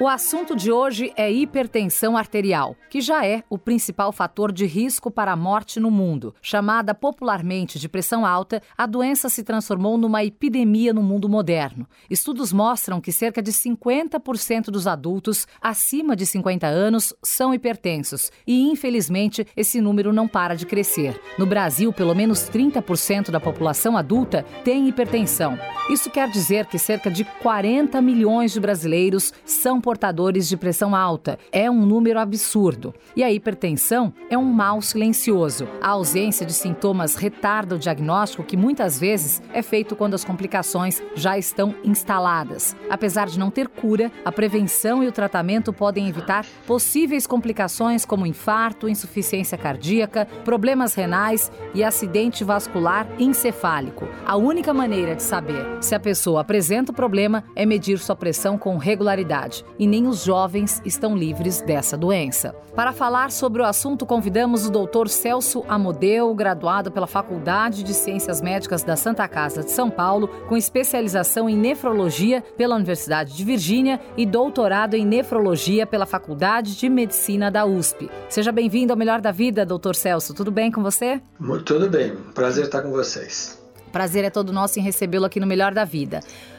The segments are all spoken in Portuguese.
O assunto de hoje é hipertensão arterial, que já é o principal fator de risco para a morte no mundo. Chamada popularmente de pressão alta, a doença se transformou numa epidemia no mundo moderno. Estudos mostram que cerca de 50% dos adultos acima de 50 anos são hipertensos e, infelizmente, esse número não para de crescer. No Brasil, pelo menos 30% da população adulta tem hipertensão. Isso quer dizer que cerca de 40 milhões de brasileiros são portadores de pressão alta. É um número absurdo. E a hipertensão é um mal silencioso. A ausência de sintomas retarda o diagnóstico, que muitas vezes é feito quando as complicações já estão instaladas. Apesar de não ter cura, a prevenção e o tratamento podem evitar possíveis complicações como infarto, insuficiência cardíaca, problemas renais e acidente vascular encefálico. A única maneira de saber se a pessoa apresenta o problema é medir sua pressão com regularidade e nem os jovens estão livres dessa doença. Para falar sobre o assunto, convidamos o Dr. Celso Amodeu, graduado pela Faculdade de Ciências Médicas da Santa Casa de São Paulo, com especialização em nefrologia pela Universidade de Virgínia e doutorado em nefrologia pela Faculdade de Medicina da USP. Seja bem-vindo ao Melhor da Vida, Dr. Celso. Tudo bem com você? Tudo bem. Prazer estar com vocês. Prazer é todo nosso em recebê-lo aqui no Melhor da Vida.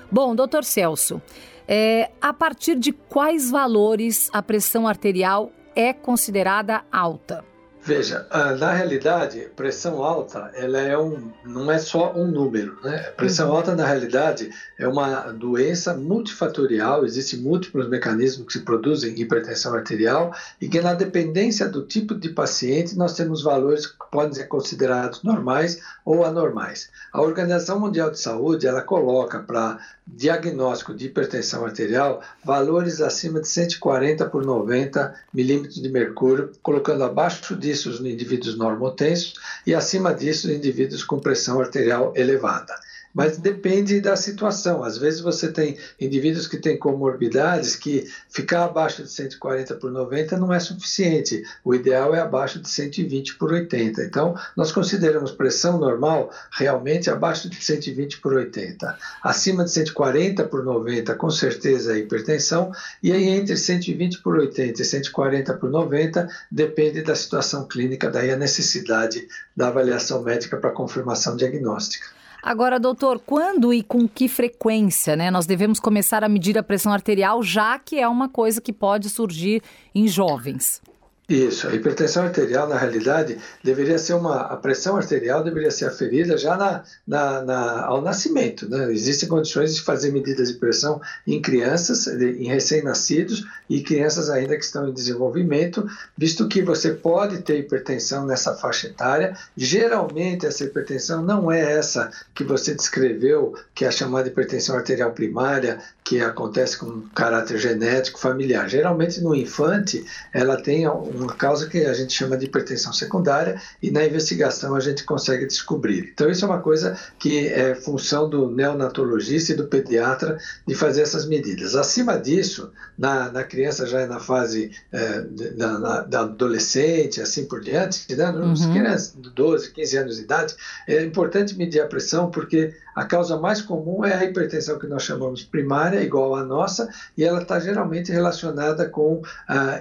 Bom, doutor Celso, é, a partir de quais valores a pressão arterial é considerada alta? Veja, ah, na realidade, pressão alta, ela é um, não é só um número, né? Pressão uhum. alta, na realidade, é uma doença multifatorial, existem múltiplos mecanismos que se produzem hipertensão arterial e que na dependência do tipo de paciente nós temos valores que podem ser considerados normais ou anormais. A Organização Mundial de Saúde, ela coloca para diagnóstico de hipertensão arterial valores acima de 140 por 90 milímetros de mercúrio, colocando abaixo disso disso os indivíduos normotensos e acima disso os indivíduos com pressão arterial elevada mas depende da situação. Às vezes você tem indivíduos que têm comorbidades que ficar abaixo de 140 por 90 não é suficiente. O ideal é abaixo de 120 por 80. Então, nós consideramos pressão normal realmente abaixo de 120 por 80. Acima de 140 por 90, com certeza é hipertensão, e aí entre 120 por 80 e 140 por 90 depende da situação clínica, daí a necessidade da avaliação médica para confirmação diagnóstica. Agora, doutor, quando e com que frequência né, nós devemos começar a medir a pressão arterial, já que é uma coisa que pode surgir em jovens? Isso, a hipertensão arterial, na realidade, deveria ser uma. A pressão arterial deveria ser aferida já na, na, na, ao nascimento. Né? Existem condições de fazer medidas de pressão em crianças, em recém-nascidos e crianças ainda que estão em desenvolvimento, visto que você pode ter hipertensão nessa faixa etária. Geralmente, essa hipertensão não é essa que você descreveu, que é a chamada hipertensão arterial primária, que acontece com caráter genético familiar. Geralmente, no infante, ela tem uma causa que a gente chama de hipertensão secundária e na investigação a gente consegue descobrir. Então, isso é uma coisa que é função do neonatologista e do pediatra de fazer essas medidas. Acima disso, na, na criança já é na fase é, da, na, da, adolescente, assim por diante, né? nos uhum. crianças de 12, 15 anos de idade, é importante medir a pressão porque a causa mais comum é a hipertensão que nós chamamos primária, igual à nossa, e ela está geralmente relacionada com uh,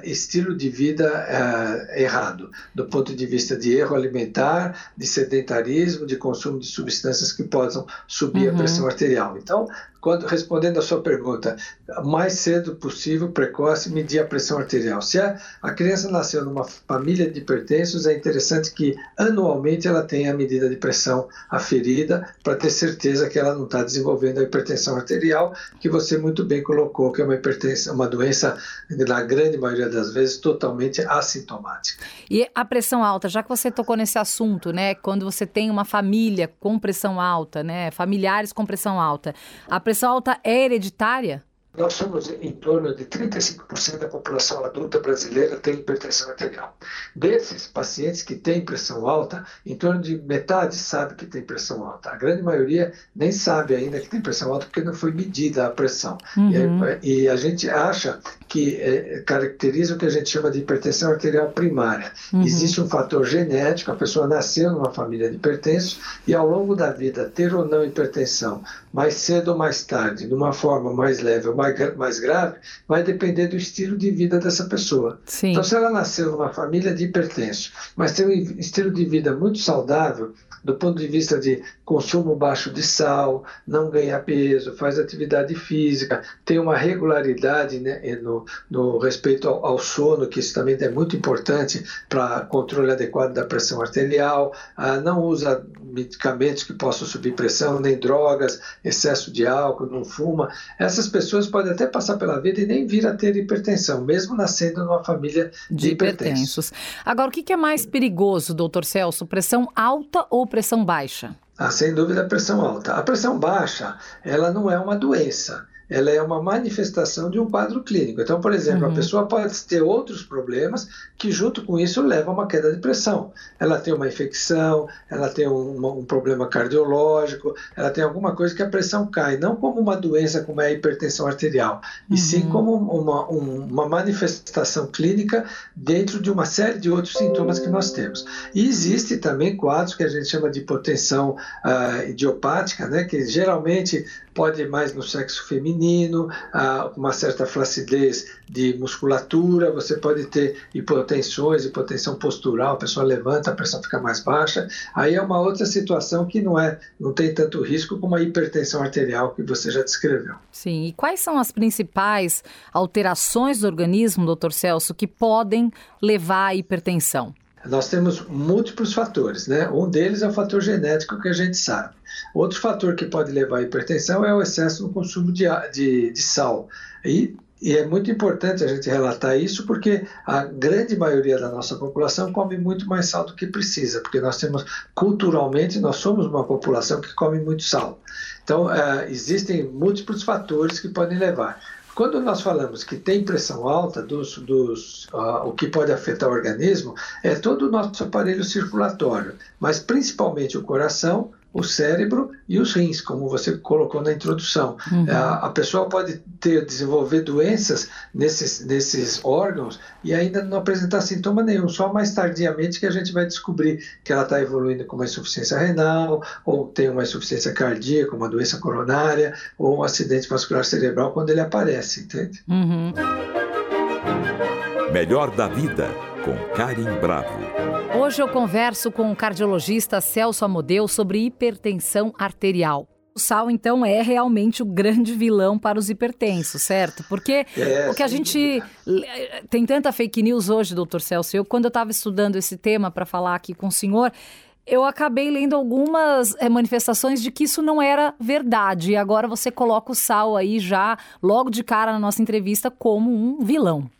estilo de vida uh, errado, do ponto de vista de erro alimentar, de sedentarismo, de consumo de substâncias que possam subir uhum. a pressão arterial. Então, quando, respondendo a sua pergunta, mais cedo possível, precoce, medir a pressão arterial. Se a, a criança nasceu numa família de hipertensos, é interessante que anualmente ela tenha a medida de pressão aferida para ter certeza que ela não está desenvolvendo a hipertensão arterial, que você muito bem colocou, que é uma hipertensão, uma doença, na grande maioria das vezes, totalmente assintomática. E a pressão alta, já que você tocou nesse assunto, né, quando você tem uma família com pressão alta, né, familiares com pressão alta, a pressão pressão alta é hereditária? nós somos em torno de 35% da população adulta brasileira tem hipertensão arterial. Desses pacientes que têm pressão alta, em torno de metade sabe que tem pressão alta. A grande maioria nem sabe ainda que tem pressão alta porque não foi medida a pressão. Uhum. E, e, a gente acha que é, caracteriza o que a gente chama de hipertensão arterial primária. Uhum. Existe um fator genético, a pessoa nasceu numa família de hipertensos e ao longo da vida ter ou não hipertensão, mais cedo ou mais tarde, de uma forma mais leve ou mais, mais grave, vai depender do estilo de vida dessa pessoa. Sim. Então, se ela nasceu numa família de hipertensos, mas tem um estilo de vida muito saudável, do ponto de vista de consumo baixo de sal, não ganha peso, faz atividade física, tem uma regularidade né, no, no respeito ao, ao, sono, que isso também é muito importante para controle adequado da pressão arterial, ah, não usa medicamentos que possam subir pressão, nem drogas, excesso de álcool, não fuma. Essas pessoas podem até passar pela vida e nem vir a ter hipertensão, mesmo nascendo numa família de, de hipertensos. Agora, o que é mais perigoso, doutor Celso? Pressão alta ou pressão baixa? Ah, sem dúvida a pressão alta. A pressão baixa, ela não é uma doença ela é uma manifestação de um quadro clínico. Então, por exemplo, uhum. a pessoa pode ter outros problemas que, junto com isso, levam a uma queda de pressão. Ela tem uma infecção, ela tem um, um, problema cardiológico, ela tem alguma coisa que a pressão cai, não como uma doença como é a hipertensão arterial, uhum. e sim uhum. como uma, um, uma manifestação clínica dentro de uma série de outros sintomas que nós temos. E existe também quadros que a gente chama de hipotensão uh, idiopática, né, que geralmente pode ir mais no sexo feminino, uma certa flacidez de musculatura, você pode ter hipotensões, hipotensão postural, a pessoa levanta, a pressão fica mais baixa. Aí é uma outra situação que não é, não tem tanto risco como a hipertensão arterial que você já descreveu. Sim, e quais são as principais alterações do organismo, doutor Celso, que podem levar à hipertensão? Nós temos múltiplos fatores, né? Um deles é o fator genético que a gente sabe. Outro fator que pode levar à hipertensão é o excesso no consumo de, de, de sal. E, e é muito importante a gente relatar isso porque a grande maioria da nossa população come muito mais sal do que precisa, porque nós temos, culturalmente, nós somos uma população que come muito sal. Então, é, existem múltiplos fatores que podem levar. Quando nós falamos que tem pressão alta, dos, dos, uh, o que pode afetar o organismo é todo o nosso aparelho circulatório, mas principalmente o coração, o cérebro e os rins, como você colocou na introdução. Uhum. A, a, pessoa pode ter desenvolver doenças nesses, nesses órgãos e ainda não apresentar sintoma nenhum, só mais tardiamente que a gente vai descobrir que ela está evoluindo com uma insuficiência renal, ou tem uma insuficiência cardíaca, uma doença coronária, ou um acidente vascular cerebral quando ele aparece, entende? Uhum. Melhor da vida, com Karim Bravo. Hoje eu converso com o cardiologista Celso Amodeu sobre hipertensão arterial. O sal, então, é realmente o grande vilão para os hipertensos, certo? Porque é, o que a gente. Tem tanta fake news hoje, doutor Celso. Eu, quando eu estava estudando esse tema para falar aqui com o senhor, eu acabei lendo algumas é, manifestações de que isso não era verdade. E agora você coloca o sal aí já, logo de cara na nossa entrevista, como um vilão.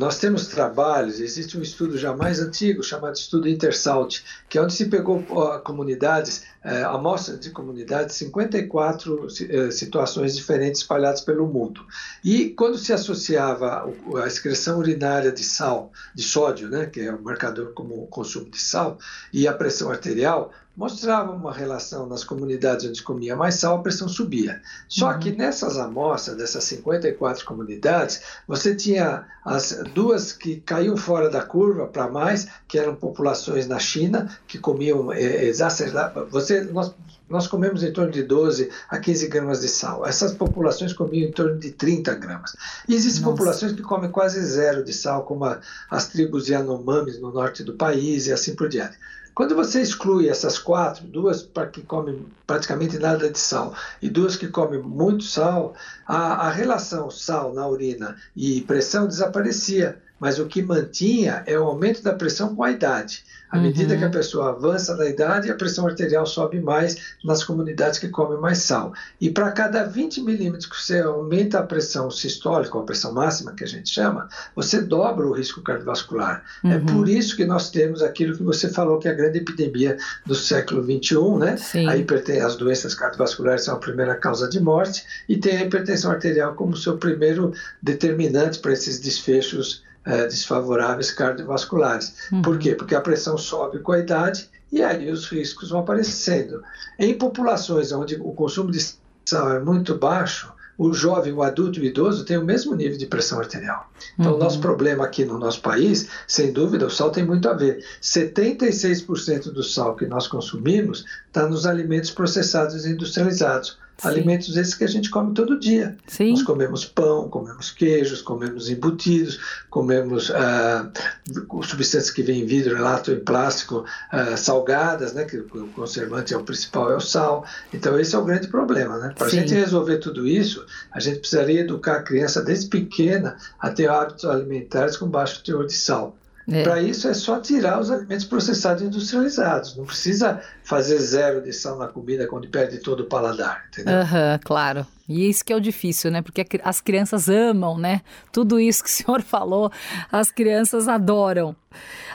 Nós temos trabalhos, existe um estudo já mais antigo chamado estudo Intersalt, que é onde se pegou comunidades, é, amostras de comunidades, 54 é, situações diferentes espalhadas pelo mundo. E quando se associava a excreção urinária de sal, de sódio, né, que é o marcador como consumo de sal, e a pressão arterial, mostrava uma relação nas comunidades onde comia mais sal, a pressão subia. Só uhum. que nessas amostras, dessas 54 comunidades, você tinha as duas que caíam fora da curva para mais, que eram populações na China, que comiam é, exacerbadas. Você, nós, nós comemos em torno de 12 a 15 gramas de sal. Essas populações comiam em torno de 30 gramas. E existem Nossa. populações que comem quase zero de sal, como a, as tribos Yanomamis no norte do país e assim por diante. Quando você exclui essas quatro, duas que comem praticamente nada de sal e duas que comem muito sal, a, a relação sal na urina e pressão desaparecia mas o que mantinha é o aumento da pressão com a idade. À medida uhum. que a pessoa avança na idade, a pressão arterial sobe mais nas comunidades que comem mais sal. E para cada 20 milímetros que você aumenta a pressão sistólica, ou a pressão máxima que a gente chama, você dobra o risco cardiovascular. É uhum. É por isso que nós temos aquilo que você falou que é a grande epidemia do século 21, né? A hiperten as doenças cardiovasculares são a primeira causa de morte e tem a hipertensão arterial como seu primeiro determinante para esses desfechos é, desfavoráveis cardiovasculares. Uhum. Por quê? Porque a pressão sobe com a idade e aí os riscos vão aparecendo. Em populações onde o consumo de sal é muito baixo, o jovem, o adulto e o idoso têm o mesmo nível de pressão arterial. Então, o nosso uhum. problema aqui no nosso país, sem dúvida, o sal tem muito a ver. 76% do sal que nós consumimos está nos alimentos processados e industrializados. Sim. Alimentos esses que a gente come todo dia. Sim. Nós comemos pão, comemos queijos, comemos embutidos, comemos uh, substâncias que vêm em vidro, lato e plástico, uh, salgadas, né, que o conservante é o principal, é o sal. Então esse é o grande problema. Né? Para a gente resolver tudo isso, a gente precisaria educar a criança desde pequena a ter hábitos alimentares com baixo teor de sal. É. Para isso é só tirar os alimentos processados e industrializados. Não precisa fazer zero de sal na comida quando perde todo o paladar, entendeu? Uhum, claro. E isso que é o difícil, né? Porque as crianças amam, né? Tudo isso que o senhor falou, as crianças adoram.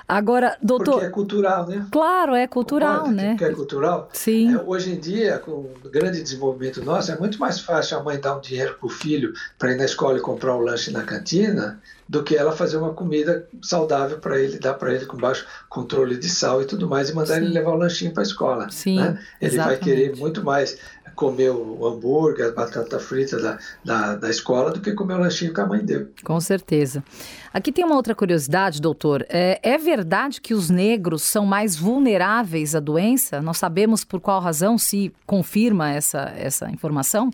Agora, doutor. Porque é cultural, né? Claro, é cultural, né? Porque é cultural. Sim. É, hoje em dia, com o grande desenvolvimento nosso, é muito mais fácil a mãe dar um dinheiro para o filho para ir na escola e comprar o lanche na cantina do que ela fazer uma comida saudável para ele, dar para ele com baixo controle de sal e tudo mais, e mandar Sim. ele levar o lanchinho para a escola. Sim, né? Ele exatamente. vai querer muito mais comer o hambúrguer, a batata frita da, da, da, escola do que comer o lanchinho que a mãe deu. Com certeza. Aqui tem uma outra curiosidade, doutor. É, é verdade que os negros são mais vulneráveis à doença? Nós sabemos por qual razão se confirma essa, essa informação?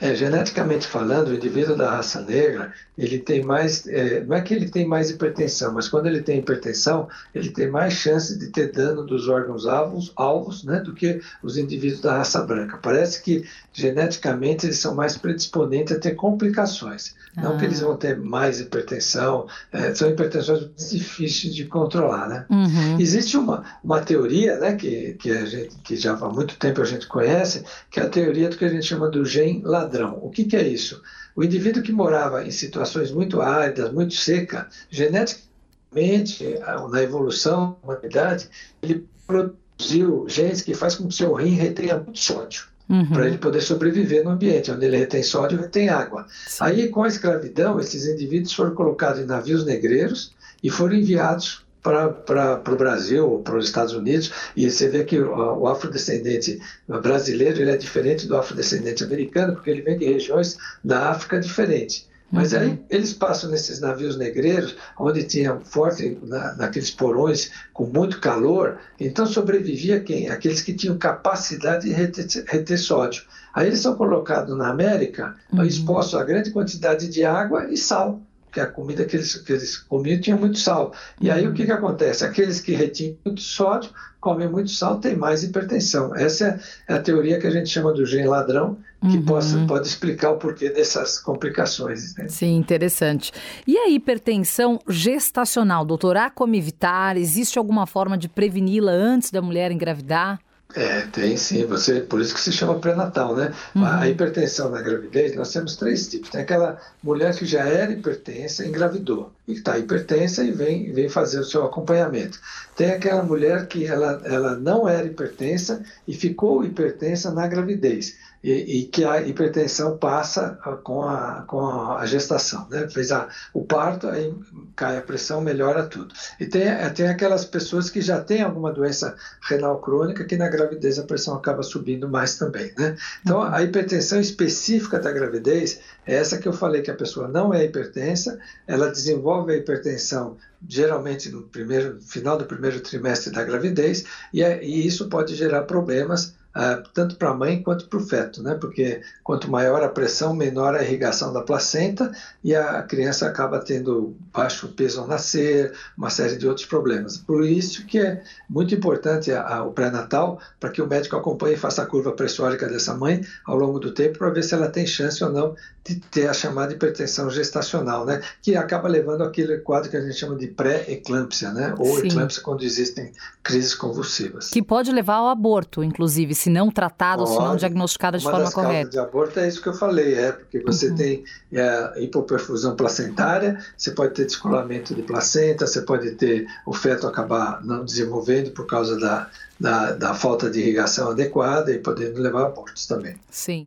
É, geneticamente falando, o indivíduo da raça negra, ele tem mais, é, não é que ele tem mais hipertensão, mas quando ele tem hipertensão, ele tem mais chance de ter dano dos órgãos alvos, alvos né, do que os indivíduos da raça branca. Parece que geneticamente eles são mais predisponentes a ter complicações. Ah. Não que eles ah. vão ter mais hipertensão, é, são hipertensões difíceis de controlar. Né? Uhum. Existe uma, uma teoria né, que, que, a gente, que já há muito tempo a gente conhece, que é a teoria do que a gente chama do gene ladrão. O que, que é isso? O indivíduo que morava em situações muito áridas, muito secas, geneticamente, na evolução da humanidade, ele produziu genes que faz com que o seu rim retenha muito sódio uhum. para ele poder sobreviver no ambiente, onde ele retém sódio, retém água. Sim. Aí, com a escravidão, esses indivíduos foram colocados em navios negreiros e foram enviados para o Brasil para os Estados Unidos e você vê que o, o afrodescendente brasileiro ele é diferente do afrodescendente americano porque ele vem de regiões da África diferentes. Mas uhum. aí eles passam nesses navios negreiros, onde tinha forte, na, naqueles porões com muito calor, então sobrevivia quem? Aqueles que tinham capacidade de reter, reter sódio. Aí eles são colocados na América, uhum. expostos a grande quantidade de água e sal porque a comida que eles, que eles comiam tinha muito sal. E aí o que, que acontece? Aqueles que retinham muito sódio, comem muito sal, têm mais hipertensão. Essa é a teoria que a gente chama do gene ladrão, que uhum. possa, pode explicar o porquê dessas complicações. Né? Sim, interessante. E a hipertensão gestacional, doutor? Há como evitar? Existe alguma forma de preveni-la antes da mulher engravidar? É, tem sim. Você, por isso que se chama pré-natal, né? Uhum. A hipertensão na gravidez, nós temos três tipos. Tem aquela mulher que já era hipertensa, engravidou, e está hipertensa e vem, vem fazer o seu acompanhamento. Tem aquela mulher que ela, ela não era hipertensa e ficou hipertensa na gravidez e, e, que a hipertensão passa com a, com a gestação. Né? Fez a, o parto, aí cai a pressão, melhora tudo. E tem, tem aquelas pessoas que já têm alguma doença renal crônica que na gravidez a pressão acaba subindo mais também. Né? Então, a hipertensão específica da gravidez é essa que eu falei que a pessoa não é hipertensa, ela desenvolve a hipertensão geralmente no primeiro final do primeiro trimestre da gravidez e, é, e isso pode gerar problemas uh, tanto para a mãe quanto para o feto, né? porque quanto maior a pressão, menor a irrigação da placenta e a criança acaba tendo baixo peso ao nascer, uma série de outros problemas. Por isso que é muito importante a, a, o pré-natal para que o médico acompanhe e faça a curva pressórica dessa mãe ao longo do tempo para ver se ela tem chance ou não de ter a chamada hipertensão gestacional, né? que acaba levando aquele quadro que a gente chama de pré-eclâmpsia, né? ou Sim. eclâmpsia quando existem crises convulsivas. Que pode levar ao aborto, inclusive, se não tratado, pode. se não diagnosticado de Uma forma das correta. de aborto é isso que eu falei, é porque você uhum. tem é, hipoperfusão placentária, você pode ter descolamento de placenta, você pode ter o feto acabar não desenvolvendo por causa da, da, da falta de irrigação adequada e podendo levar a abortos também. Sim.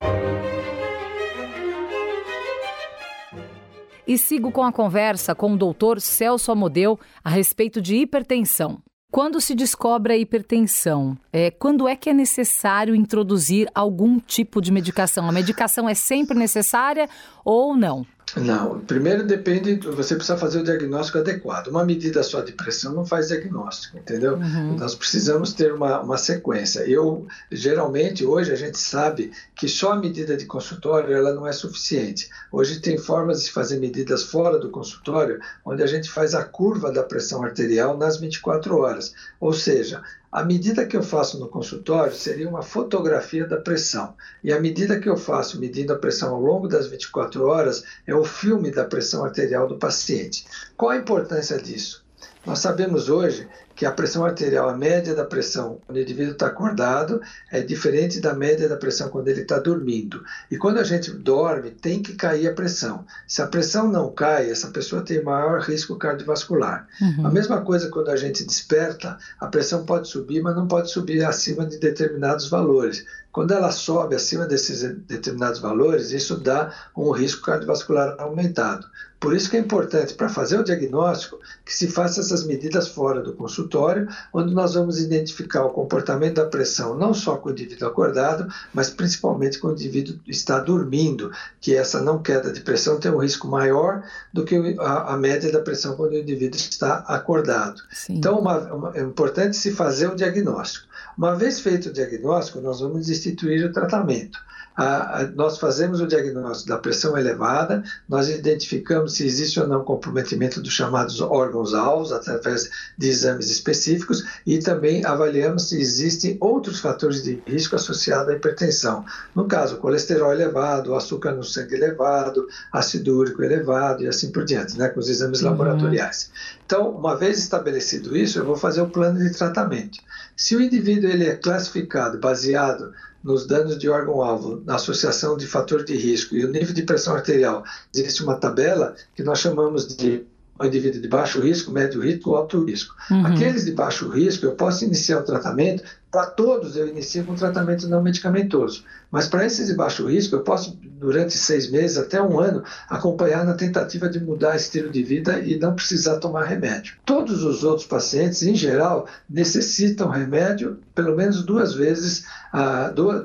E sigo com a conversa com o doutor Celso Amodeu a respeito de hipertensão. Quando se descobre a hipertensão, é, quando é que é necessário introduzir algum tipo de medicação? A medicação é sempre necessária ou não? Não, primeiro depende, você precisa fazer o diagnóstico adequado. Uma medida só de pressão não faz diagnóstico, entendeu? Uhum. Nós precisamos ter uma, uma sequência. Eu, geralmente, hoje a gente sabe que só a medida de consultório ela não é suficiente. Hoje tem formas de fazer medidas fora do consultório, onde a gente faz a curva da pressão arterial nas 24 horas. Ou seja, a medida que eu faço no consultório seria uma fotografia da pressão. E a medida que eu faço medindo a pressão ao longo das 24 horas é o filme da pressão arterial do paciente. Qual a importância disso? Nós sabemos hoje que a pressão arterial, a média da pressão quando o indivíduo está acordado, é diferente da média da pressão quando ele está dormindo. E quando a gente dorme, tem que cair a pressão. Se a pressão não cai, essa pessoa tem maior risco cardiovascular. Uhum. A mesma coisa quando a gente desperta, a pressão pode subir, mas não pode subir acima de determinados valores. Quando ela sobe acima desses determinados valores, isso dá um risco cardiovascular aumentado. Por isso que é importante, para fazer o diagnóstico, que se faça essas medidas fora do consultório, onde nós vamos identificar o comportamento da pressão, não só com o indivíduo acordado, mas principalmente quando o indivíduo está dormindo, que essa não queda de pressão tem um risco maior do que a, a média da pressão quando o indivíduo está acordado. Sim. Então, uma, uma, é importante se fazer o diagnóstico. Uma vez feito o diagnóstico, nós vamos instituir o tratamento. A, a, nós fazemos o diagnóstico da pressão elevada, nós identificamos se existe ou não comprometimento dos chamados órgãos-alvos através de exames específicos e também avaliamos se existem outros fatores de risco associados à hipertensão. No caso, colesterol elevado, açúcar no sangue elevado, ácido úrico elevado e assim por diante, né, com os exames uhum. laboratoriais. Então, uma vez estabelecido isso, eu vou fazer o plano de tratamento. Se o indivíduo ele é classificado baseado nos danos de órgão-alvo, na associação de fator de risco e o nível de pressão arterial, existe uma tabela que nós chamamos de um indivíduo de baixo risco, médio risco ou alto risco. Uhum. Aqueles de baixo risco, eu posso iniciar o tratamento, para todos eu inicio com tratamento não medicamentoso. Mas para esses de baixo risco, eu posso, durante seis meses até um ano, acompanhar na tentativa de mudar estilo de vida e não precisar tomar remédio. Todos os outros pacientes, em geral, necessitam remédio pelo menos duas vezes,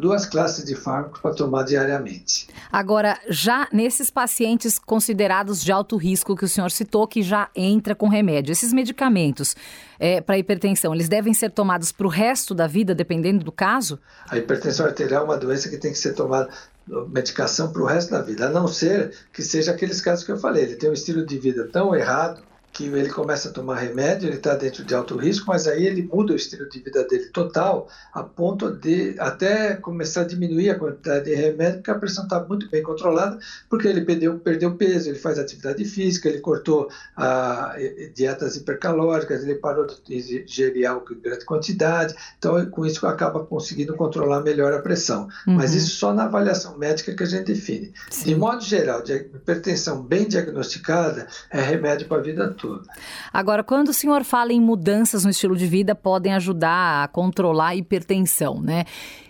duas classes de fármacos para tomar diariamente. Agora, já nesses pacientes considerados de alto risco que o senhor citou, que já entra com remédio, esses medicamentos é, para hipertensão, eles devem ser tomados para o resto da vida, dependendo do caso? A hipertensão arterial é uma doença que tem que ser tomada medicação para o resto da vida, a não ser que seja aqueles casos que eu falei, ele tem um estilo de vida tão errado que ele começa a tomar remédio, ele está dentro de alto risco, mas aí ele muda o estilo de vida dele total, a ponto de até começar a diminuir a quantidade de remédio, porque a pressão está muito bem controlada, porque ele perdeu, perdeu peso, ele faz atividade física, ele cortou a, dietas hipercalóricas, ele parou de ingerir álcool em grande quantidade, então com isso acaba conseguindo controlar melhor a pressão. Uhum. Mas isso só na avaliação médica que a gente define. Sim. De modo geral, de hipertensão bem diagnosticada é remédio para a vida toda. Agora, quando o senhor fala em mudanças no estilo de vida, podem ajudar a controlar a hipertensão, né?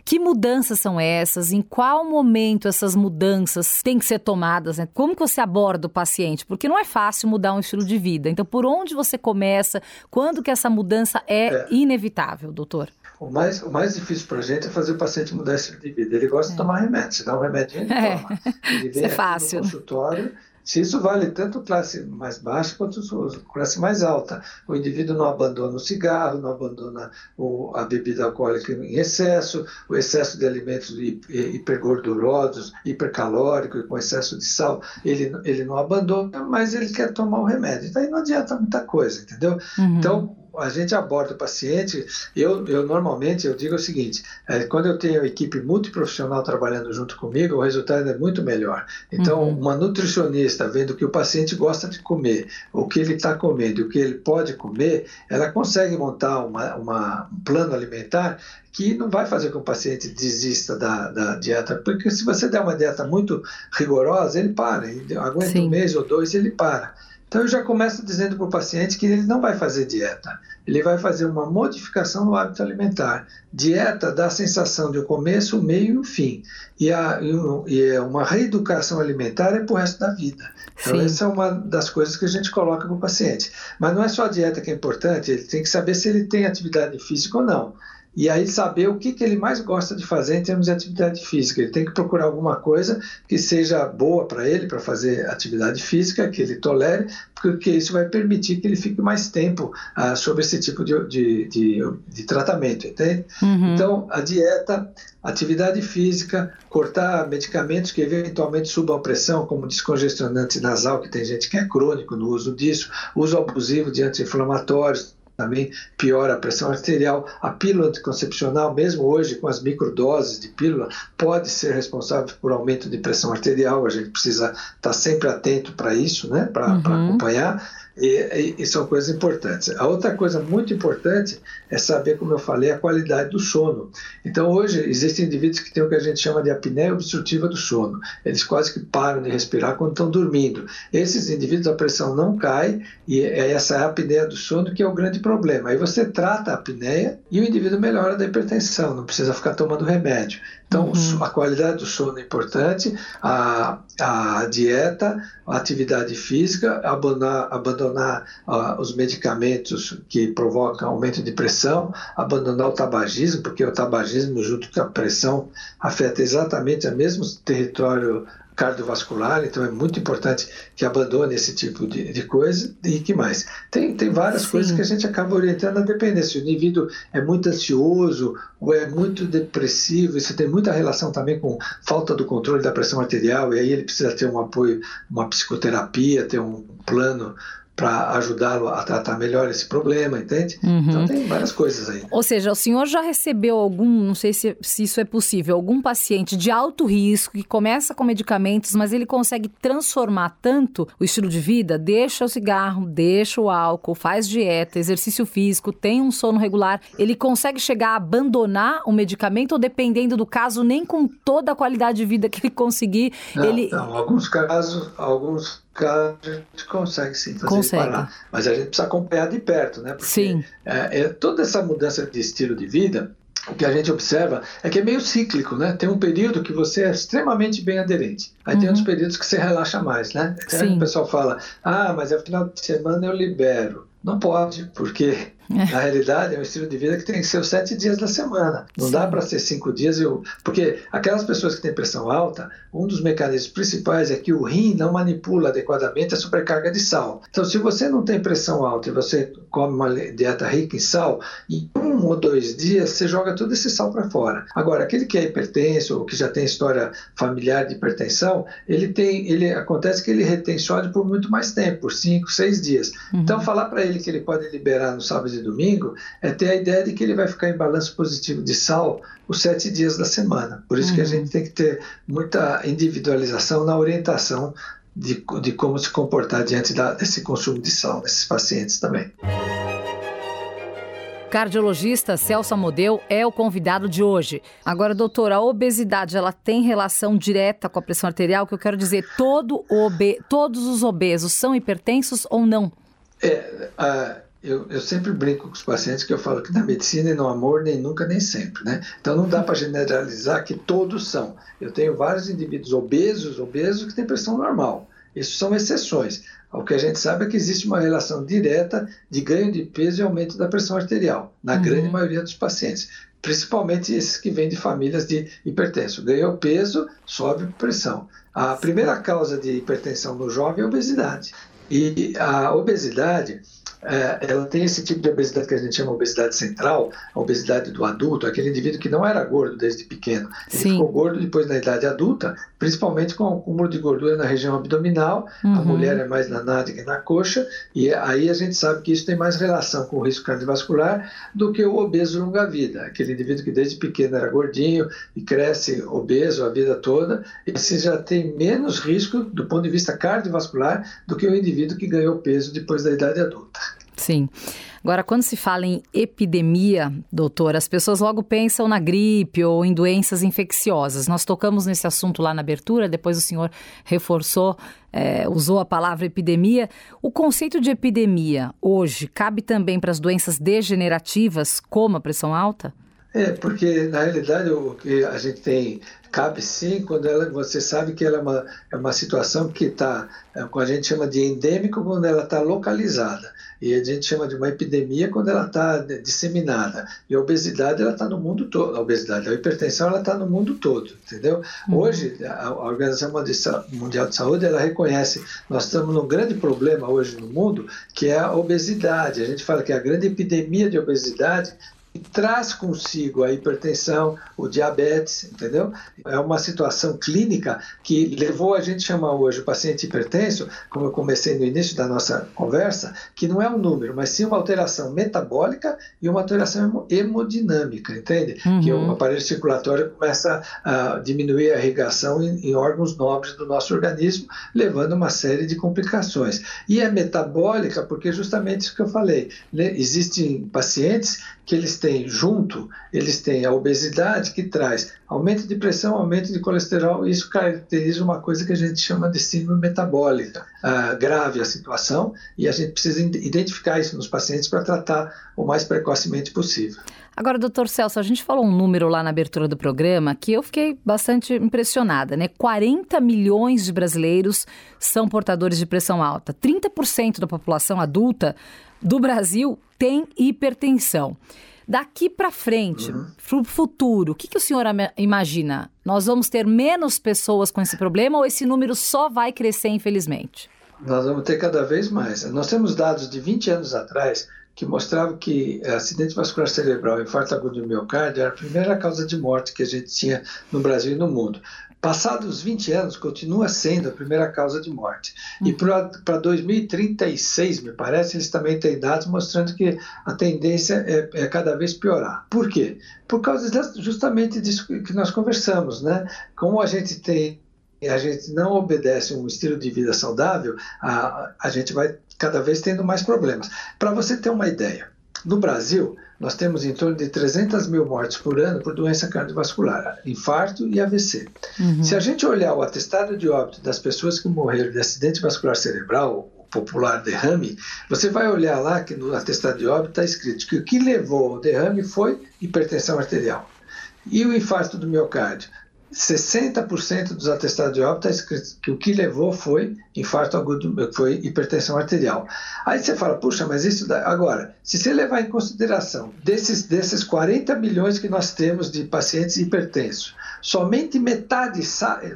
Que mudanças são essas? Em qual momento essas mudanças têm que ser tomadas? Né? Como que você aborda o paciente? Porque não é fácil mudar um estilo de vida. Então, por onde você começa? Quando que essa mudança é, é. inevitável, doutor? O mais, o mais difícil para a gente é fazer o paciente mudar esse estilo de vida. Ele gosta é. de tomar remédio. Se dá um remédio, ele é. toma. Ele vem é fácil. no consultório Se isso vale tanto classe mais baixa quanto classe mais alta. O indivíduo não abandona o cigarro, não abandona o, a bebida alcoólica em excesso, o excesso de alimentos hipergordurosos, hipercalóricos, com excesso de sal, ele, ele não abandona, mas ele quer tomar o remédio. Daí não adianta muita coisa, entendeu? Uhum. Então, a gente aborda o paciente, eu, eu normalmente eu digo o seguinte, é, quando eu tenho equipe multiprofissional trabalhando junto comigo, o resultado é muito melhor. Então, uhum. uma nutricionista vendo que o paciente gosta de comer, o que ele está comendo, o que ele pode comer, ela consegue montar uma, uma, um plano alimentar que não vai fazer com que o paciente desista da, da, dieta, porque se você der uma dieta muito rigorosa, ele para, ele aguenta Sim. um mês ou dois, ele para. Então eu já começo dizendo para o paciente que ele não vai fazer dieta, ele vai fazer uma modificação no hábito alimentar. Dieta dá a sensação de o começo, o meio e o fim. E, a, e é uma reeducação alimentar é para o resto da vida. Então Sim. essa é uma das coisas que a gente coloca para o paciente. Mas não é só a dieta que é importante, ele tem que saber se ele tem atividade física ou não e aí saber o que, que ele mais gosta de fazer em termos de atividade física. Ele tem que procurar alguma coisa que seja boa para ele, para fazer atividade física, que ele tolere, porque isso vai permitir que ele fique mais tempo ah, sobre esse tipo de, de, de, de tratamento, entende? Uhum. Então, a dieta, atividade física, cortar medicamentos que eventualmente subam a pressão, como descongestionante nasal, que tem gente que é crônico no uso disso, uso abusivo de anti-inflamatórios, também piora a pressão arterial. A pílula anticoncepcional, mesmo hoje com as microdoses de pílula, pode ser responsável por aumento de pressão arterial. A gente precisa estar sempre atento para isso, né? para uhum. acompanhar. E, e, e, são coisas importantes. A outra coisa muito importante é saber, como eu falei, a qualidade do sono. Então, hoje, existem indivíduos que têm o que a gente chama de apneia obstrutiva do sono. Eles quase que param de respirar quando estão dormindo. Esses indivíduos, a pressão não cai e é essa apneia do sono que é o grande problema. Aí você trata a apneia e o indivíduo melhora da hipertensão, não precisa ficar tomando remédio. Então, uhum. a qualidade do sono é importante, a, a dieta, a atividade física, abandonar, abandonar uh, os medicamentos que provocam aumento de pressão, abandonar o tabagismo, porque o tabagismo, junto com a pressão, afeta exatamente o mesmo território cardiovascular, então é muito importante que abandone esse tipo de, de coisa. E que mais? Tem, tem várias Sim. coisas que a gente acaba orientando a dependência. O indivíduo é muito ansioso ou é muito depressivo, isso tem muita relação também com falta do controle da pressão arterial, e aí ele precisa ter um apoio, uma psicoterapia, ter um plano para ajudá-lo a tratar melhor esse problema, entende? Uhum. Então tem várias coisas aí. Ou seja, o senhor já recebeu algum, não sei se, se isso é possível, algum paciente de alto risco que começa com medicamentos, mas ele consegue transformar tanto o estilo de vida, deixa o cigarro, deixa o álcool, faz dieta, exercício físico, tem um sono regular, ele consegue chegar a abandonar o medicamento ou dependendo do caso, nem com toda a qualidade de vida que ele conseguir, não, ele... Não, alguns casos, alguns a gente consegue sim fazer consegue. parar. Mas a gente precisa acompanhar de perto, né? Porque sim. É, é, toda essa mudança de estilo de vida, o que a gente observa é que é meio cíclico, né? Tem um período que você é extremamente bem aderente. Aí uhum. tem outros períodos que você relaxa mais, né? Sim. O pessoal fala, ah, mas é final de semana eu libero. Não pode, porque na realidade, é um estilo de vida que tem que ser os sete dias da semana. Não Sim. dá para ser cinco dias. Eu... Porque aquelas pessoas que têm pressão alta, um dos mecanismos principais é que o rim não manipula adequadamente a sobrecarga de sal. Então, se você não tem pressão alta e você come uma dieta rica em sal, em um ou dois dias você joga todo esse sal para fora. Agora, aquele que é hipertenso ou que já tem história familiar de hipertensão, ele tem, ele acontece que ele retém sódio por muito mais tempo, por cinco, seis dias. Uhum. Então, falar para ele que ele pode liberar no sábado e domingo, é ter a ideia de que ele vai ficar em balanço positivo de sal os sete dias da semana. Por isso uhum. que a uhum. gente tem que ter muita individualização na orientação de, de como se comportar diante da, desse consumo de sal nesses pacientes também. Cardiologista Celso Amodeu é o convidado de hoje. Agora, doutora, a obesidade ela tem relação direta com a pressão arterial? Que eu quero dizer, todo obe... todos os obesos são hipertensos ou não? É, eu, eu, sempre brinco com os pacientes que eu falo que na medicina e no amor nem nunca nem sempre, né? Então não dá para generalizar que todos são. Eu tenho vários indivíduos obesos, obesos que têm pressão normal. Isso são exceções. O que a gente sabe é que existe uma relação direta de ganho de peso e aumento da pressão arterial, na uhum. grande maioria dos pacientes, principalmente esses que vêm de famílias de hipertenso. Ganhou peso, sobe pressão. A primeira causa de hipertensão no jovem é a obesidade. E a obesidade ela tem esse tipo de obesidade que a gente chama obesidade central, a obesidade do adulto, aquele indivíduo que não era gordo desde pequeno. Ele Sim. ficou gordo depois na idade adulta, principalmente com o acúmulo de gordura na região abdominal, uhum. a mulher é mais na nádega e na coxa, e aí a gente sabe que isso tem mais relação com o risco cardiovascular do que o obeso longa-vida, aquele indivíduo que desde pequeno era gordinho e cresce obeso a vida toda, esse já tem menos risco do ponto de vista cardiovascular do que o indivíduo que ganhou peso depois da idade adulta. Sim. Agora, quando se fala em epidemia, doutor, as pessoas logo pensam na gripe ou em doenças infecciosas. Nós tocamos nesse assunto lá na abertura, depois o senhor reforçou, é, usou a palavra epidemia. O conceito de epidemia hoje cabe também para as doenças degenerativas, como a pressão alta? É, porque na realidade o que a gente tem cabe sim quando ela, você sabe que ela é uma, é uma situação que está, é, a gente chama de endêmico quando ela está localizada e a gente chama de uma epidemia quando ela está disseminada e a obesidade ela está no mundo todo, a obesidade, a hipertensão ela está no mundo todo, entendeu? Uhum. Hoje a Organização Mundial de Saúde ela reconhece nós estamos num grande problema hoje no mundo que é a obesidade. A gente fala que a grande epidemia de obesidade traz consigo a hipertensão, o diabetes, entendeu? É uma situação clínica que levou a gente chamar hoje o paciente hipertenso, como eu comecei no início da nossa conversa, que não é um número, mas sim uma alteração metabólica e uma alteração hemodinâmica, entende? Uhum. Que o aparelho circulatório começa a diminuir a irrigação em, em órgãos nobres do nosso organismo, levando uma série de complicações. E é metabólica porque justamente isso que eu falei, né? existem pacientes que eles têm junto, eles têm a obesidade que traz aumento de pressão, aumento de colesterol, e isso caracteriza uma coisa que a gente chama de síndrome metabólica. Ah, grave a situação e a gente precisa identificar isso nos pacientes para tratar o mais precocemente possível. Agora, doutor Celso, a gente falou um número lá na abertura do programa que eu fiquei bastante impressionada, né? 40 milhões de brasileiros são portadores de pressão alta. 30% da população adulta do Brasil tem hipertensão. Daqui para frente, uhum. para o futuro, o que, que o senhor imagina? Nós vamos ter menos pessoas com esse problema ou esse número só vai crescer, infelizmente? Nós vamos ter cada vez mais. Nós temos dados de 20 anos atrás que mostravam que acidente vascular cerebral, infarto agudo do miocárdio era a primeira causa de morte que a gente tinha no Brasil e no mundo. Passados 20 anos, continua sendo a primeira causa de morte. E para 2036, me parece, eles também têm dados mostrando que a tendência é, é cada vez piorar. Por quê? Por causa justamente disso que nós conversamos, né? Como a gente tem a gente não obedece um estilo de vida saudável, a, a gente vai cada vez tendo mais problemas. Para você ter uma ideia, no Brasil, nós temos em torno de 300 mil mortes por ano por doença cardiovascular, infarto e AVC. Uhum. Se a gente olhar o atestado de óbito das pessoas que morreram de acidente vascular cerebral, o popular derrame, você vai olhar lá que no atestado de óbito está escrito que o que levou ao derrame foi hipertensão arterial. E o infarto do miocárdio? 60% dos atestados de óbito está escrito que o que levou foi infarto agudo, foi hipertensão arterial. Aí você fala, puxa, mas isso dá... agora, se você levar em consideração desses desses 40 milhões que nós temos de pacientes hipertensos, somente metade,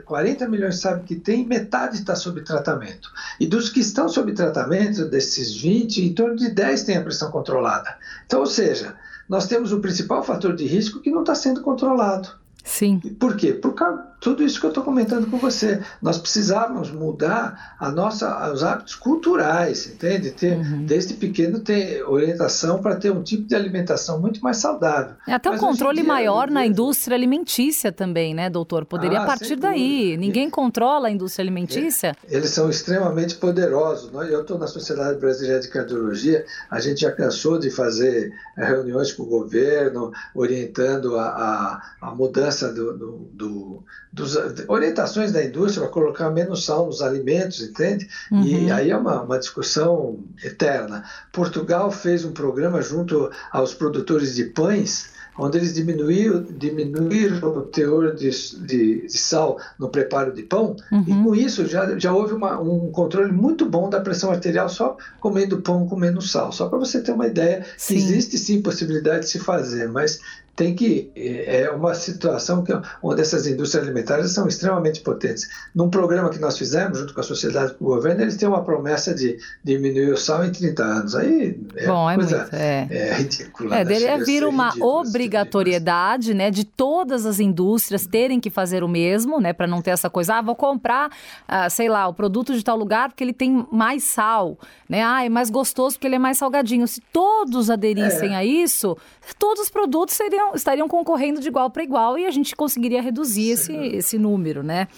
40 milhões sabe que tem, metade está sob tratamento. E dos que estão sob tratamento, desses 20, em torno de 10 têm a pressão controlada. Então, ou seja, nós temos o principal fator de risco que não está sendo controlado. Sim. Por quê? Por tudo isso que eu estou comentando com você. Nós precisávamos mudar a nossa, os hábitos culturais, entende? Ter, uhum. Desde pequeno ter orientação para ter um tipo de alimentação muito mais saudável. É até um controle dia, maior na indústria alimentícia também, né, doutor? Poderia ah, partir daí. Ninguém controla a indústria alimentícia? É, eles são extremamente poderosos. Né? Eu estou na Sociedade Brasileira de Cardiologia, a gente já cansou de fazer eh, reuniões com o governo, orientando a, a, a mudança do, do, do dos, orientações da indústria para colocar menos sal nos alimentos, entende? Uhum. E aí é uma, uma discussão eterna. Portugal fez um programa junto aos produtores de pães onde eles diminuíram, diminuíram o teor de, de, de sal no preparo de pão, uhum. e com isso já, já houve uma, um controle muito bom da pressão arterial só comendo pão, comendo sal. Só para você ter uma ideia, sim. existe sim possibilidade de se fazer, mas tem que é, é uma situação que, onde essas indústrias alimentares são extremamente potentes. Num programa que nós fizemos junto com a sociedade com o governo, eles têm uma promessa de diminuir o sal em 30 anos. Aí é Bom, é coisa muito, é. é ridícula. É, né? deveria vir uma ridículo, obrigatoriedade, né, de todas as indústrias terem que fazer o mesmo, né, para não ter essa coisa, ah, vou comprar, ah, sei lá, o produto de tal lugar porque ele tem mais sal, né? Ah, é mais gostoso porque ele é mais salgadinho. Se todos aderissem é. a isso, todos os produtos seriam estariam, estariam concorrendo de igual para igual e a gente conseguiria reduzir esse, esse número, né?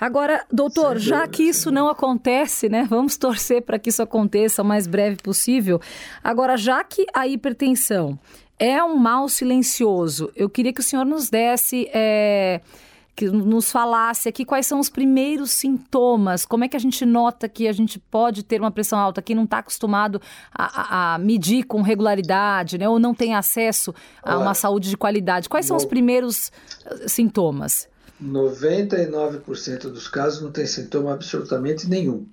Agora, doutor, já que isso não acontece, né? Vamos torcer para que isso aconteça o mais breve possível. Agora, já que a hipertensão é um mal silencioso, eu queria que o senhor nos desse. É que nos falasse aqui quais são os primeiros sintomas, como é que a gente nota que a gente pode ter uma pressão alta, quem não está acostumado a, a, medir com regularidade, né, ou não tem acesso a uma saúde de qualidade. Quais são no... os primeiros eh, sintomas? 99% dos casos não tem sintoma absolutamente nenhum.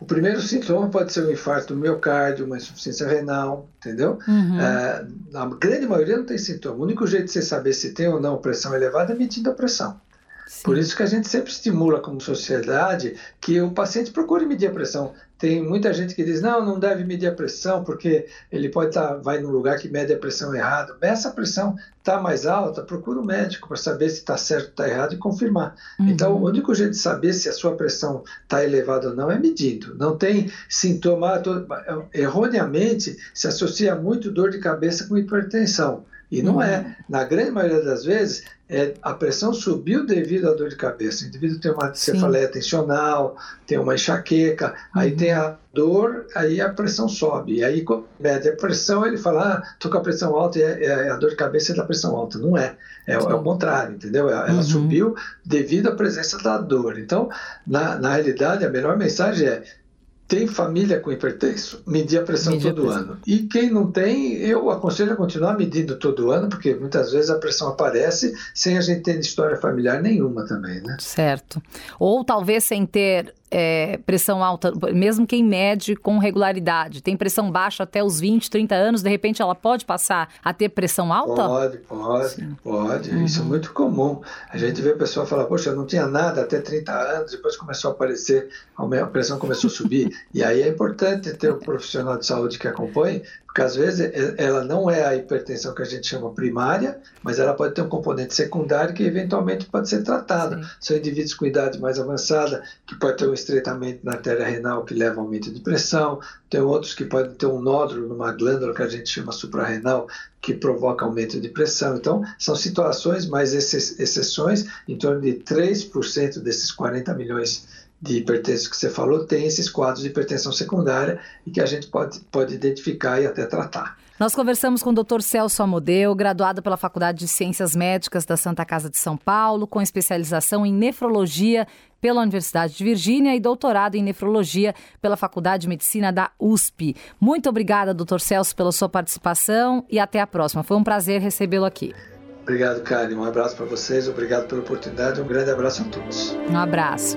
O primeiro sintoma pode ser um infarto do miocárdio, uma insuficiência renal, entendeu? Uhum. É, a grande maioria não tem sintoma. O único jeito de você saber se tem ou não pressão elevada é medindo a pressão. Sim. Por isso que a gente sempre estimula como sociedade que o paciente procure medir a pressão. Tem muita gente que diz, não, não deve medir a pressão, porque ele pode estar, tá, vai num lugar que mede a pressão errado. Essa pressão está mais alta, procura o um médico para saber se está certo ou está errado e confirmar. Uhum. Então, o único jeito de saber se a sua pressão está elevada ou não é medindo. Não tem sintoma, erroneamente se associa muito dor de cabeça com hipertensão. E não é. Uhum. Na grande maioria das vezes, é, a pressão subiu devido à dor de cabeça. O indivíduo tem uma cefaleia tensional, tem uma enxaqueca, uhum. aí tem a dor, aí a pressão sobe. E aí, quando mede a pressão, ele fala, ah, tô com a pressão alta e é, é a dor de cabeça é da pressão alta. Não é. É, é o contrário, entendeu? Ela uhum. subiu devido à presença da dor. Então, na, na realidade, a melhor mensagem é tem família com hipertenso, medir a pressão medir todo a pressão. ano. E quem não tem, eu aconselho a continuar medindo todo ano, porque muitas vezes a pressão aparece sem a gente ter história familiar nenhuma também, né? Certo. Ou talvez sem ter é, pressão alta, mesmo quem mede com regularidade, tem pressão baixa até os 20, 30 anos, de repente ela pode passar a ter pressão alta? Pode, pode, Sim. pode. Uhum. Isso é muito comum. A gente vê a pessoa falar, poxa, eu não tinha nada até 30 anos, depois começou a aparecer, a pressão começou a subir. e aí é importante ter um profissional de saúde que acompanhe, porque às vezes ela não é a hipertensão que a gente chama primária, mas ela pode ter um componente secundário que eventualmente pode ser tratado. Sim. São indivíduos com idade mais avançada, que pode ter um estreitamento na artéria renal que leva a aumento de pressão, tem outros que podem ter um nódulo numa glândula que a gente chama suprarrenal, que provoca aumento de pressão. Então, são situações, mas exceções, em torno de 3% desses 40 milhões de hipertensão que você falou tem esses quadros de hipertensão secundária e que a gente pode, pode identificar e até tratar. Nós conversamos com o Dr. Celso Amodeu, graduado pela Faculdade de Ciências Médicas da Santa Casa de São Paulo, com especialização em nefrologia pela Universidade de Virgínia e doutorado em nefrologia pela Faculdade de Medicina da USP. Muito obrigada, Dr. Celso, pela sua participação e até a próxima. Foi um prazer recebê-lo aqui. Obrigado, Karen. Um abraço para vocês, obrigado pela oportunidade. Um grande abraço a todos. Um abraço.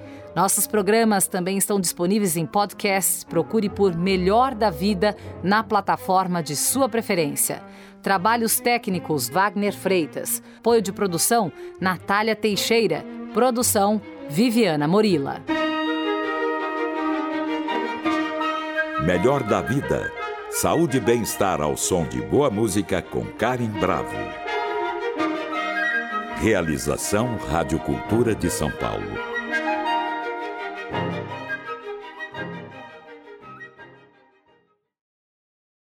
Nossos programas também estão disponíveis em podcast. Procure por Melhor da Vida na plataforma de sua preferência. Trabalhos técnicos Wagner Freitas. Apoio de produção Natália Teixeira. Produção Viviana Morila. Melhor da Vida. Saúde e bem-estar ao som de boa música com Karen Bravo. Realização Rádio Cultura de São Paulo.